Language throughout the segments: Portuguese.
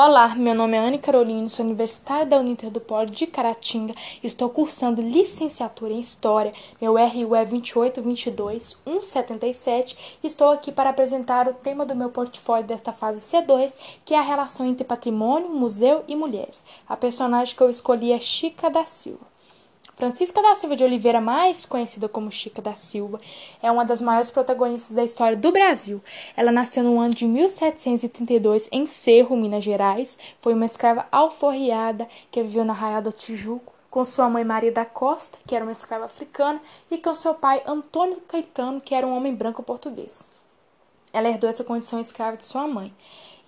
Olá, meu nome é Anne Carolina, sou universitária da Uninter do Polo de Caratinga. Estou cursando licenciatura em História. Meu RU é 2822177 e estou aqui para apresentar o tema do meu portfólio desta fase C2, que é a relação entre patrimônio, museu e mulheres. A personagem que eu escolhi é Chica da Silva. Francisca da Silva de Oliveira, mais conhecida como Chica da Silva, é uma das maiores protagonistas da história do Brasil. Ela nasceu no ano de 1732 em Cerro, Minas Gerais. Foi uma escrava alforriada que viveu na Raia do Tijuco com sua mãe Maria da Costa, que era uma escrava africana, e com seu pai Antônio Caetano, que era um homem branco português. Ela herdou essa condição escrava de sua mãe.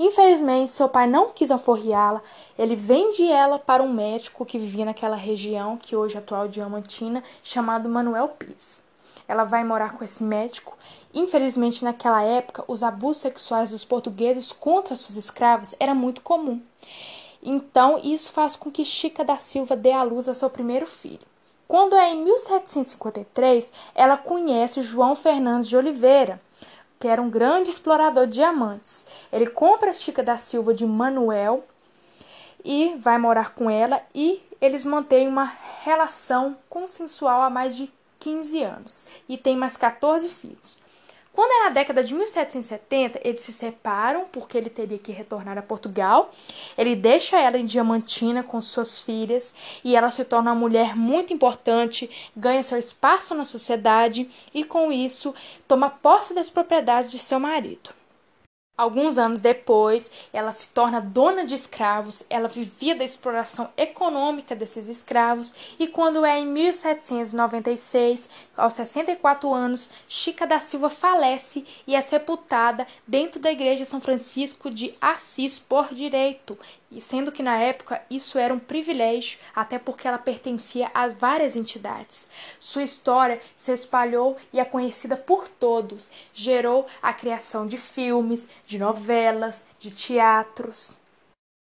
Infelizmente, seu pai não quis alforriá-la. Ele vende ela para um médico que vivia naquela região, que hoje é atual Diamantina, chamado Manuel Pires. Ela vai morar com esse médico. Infelizmente, naquela época, os abusos sexuais dos portugueses contra suas escravas era muito comum. Então, isso faz com que Chica da Silva dê à luz a seu primeiro filho. Quando é em 1753, ela conhece João Fernandes de Oliveira, que era um grande explorador de diamantes. Ele compra a Chica da Silva de Manuel e vai morar com ela e eles mantêm uma relação consensual há mais de 15 anos e tem mais 14 filhos. Quando é na década de 1770, eles se separam porque ele teria que retornar a Portugal. Ele deixa ela em Diamantina com suas filhas e ela se torna uma mulher muito importante, ganha seu espaço na sociedade e, com isso, toma posse das propriedades de seu marido. Alguns anos depois, ela se torna dona de escravos, ela vivia da exploração econômica desses escravos e quando é em 1796, aos 64 anos, Chica da Silva falece e é sepultada dentro da igreja São Francisco de Assis por direito, e sendo que na época isso era um privilégio, até porque ela pertencia a várias entidades. Sua história se espalhou e é conhecida por todos, gerou a criação de filmes, de novelas, de teatros.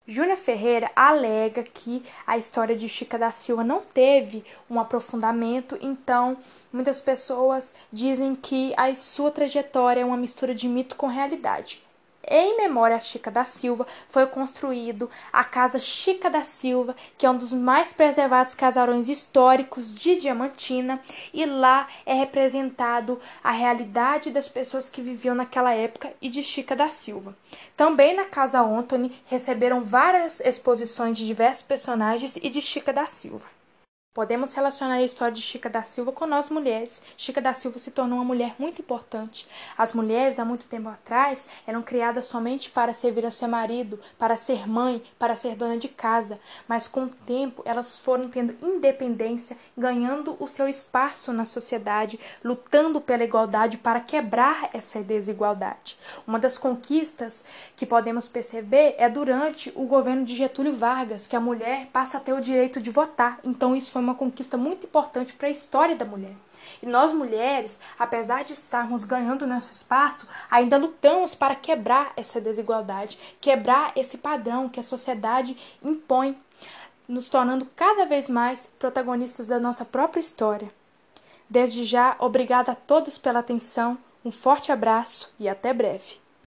Júlia Ferreira alega que a história de Chica da Silva não teve um aprofundamento, então muitas pessoas dizem que a sua trajetória é uma mistura de mito com realidade. Em memória a Chica da Silva, foi construído a Casa Chica da Silva, que é um dos mais preservados casarões históricos de Diamantina, e lá é representado a realidade das pessoas que viviam naquela época e de Chica da Silva. Também na Casa Anthony receberam várias exposições de diversos personagens e de Chica da Silva. Podemos relacionar a história de Chica da Silva com nós mulheres. Chica da Silva se tornou uma mulher muito importante. As mulheres, há muito tempo atrás, eram criadas somente para servir a seu marido, para ser mãe, para ser dona de casa. Mas com o tempo, elas foram tendo independência, ganhando o seu espaço na sociedade, lutando pela igualdade para quebrar essa desigualdade. Uma das conquistas que podemos perceber é durante o governo de Getúlio Vargas, que a mulher passa a ter o direito de votar. Então, isso foi foi uma conquista muito importante para a história da mulher. E nós mulheres, apesar de estarmos ganhando nosso espaço, ainda lutamos para quebrar essa desigualdade, quebrar esse padrão que a sociedade impõe, nos tornando cada vez mais protagonistas da nossa própria história. Desde já, obrigada a todos pela atenção, um forte abraço e até breve.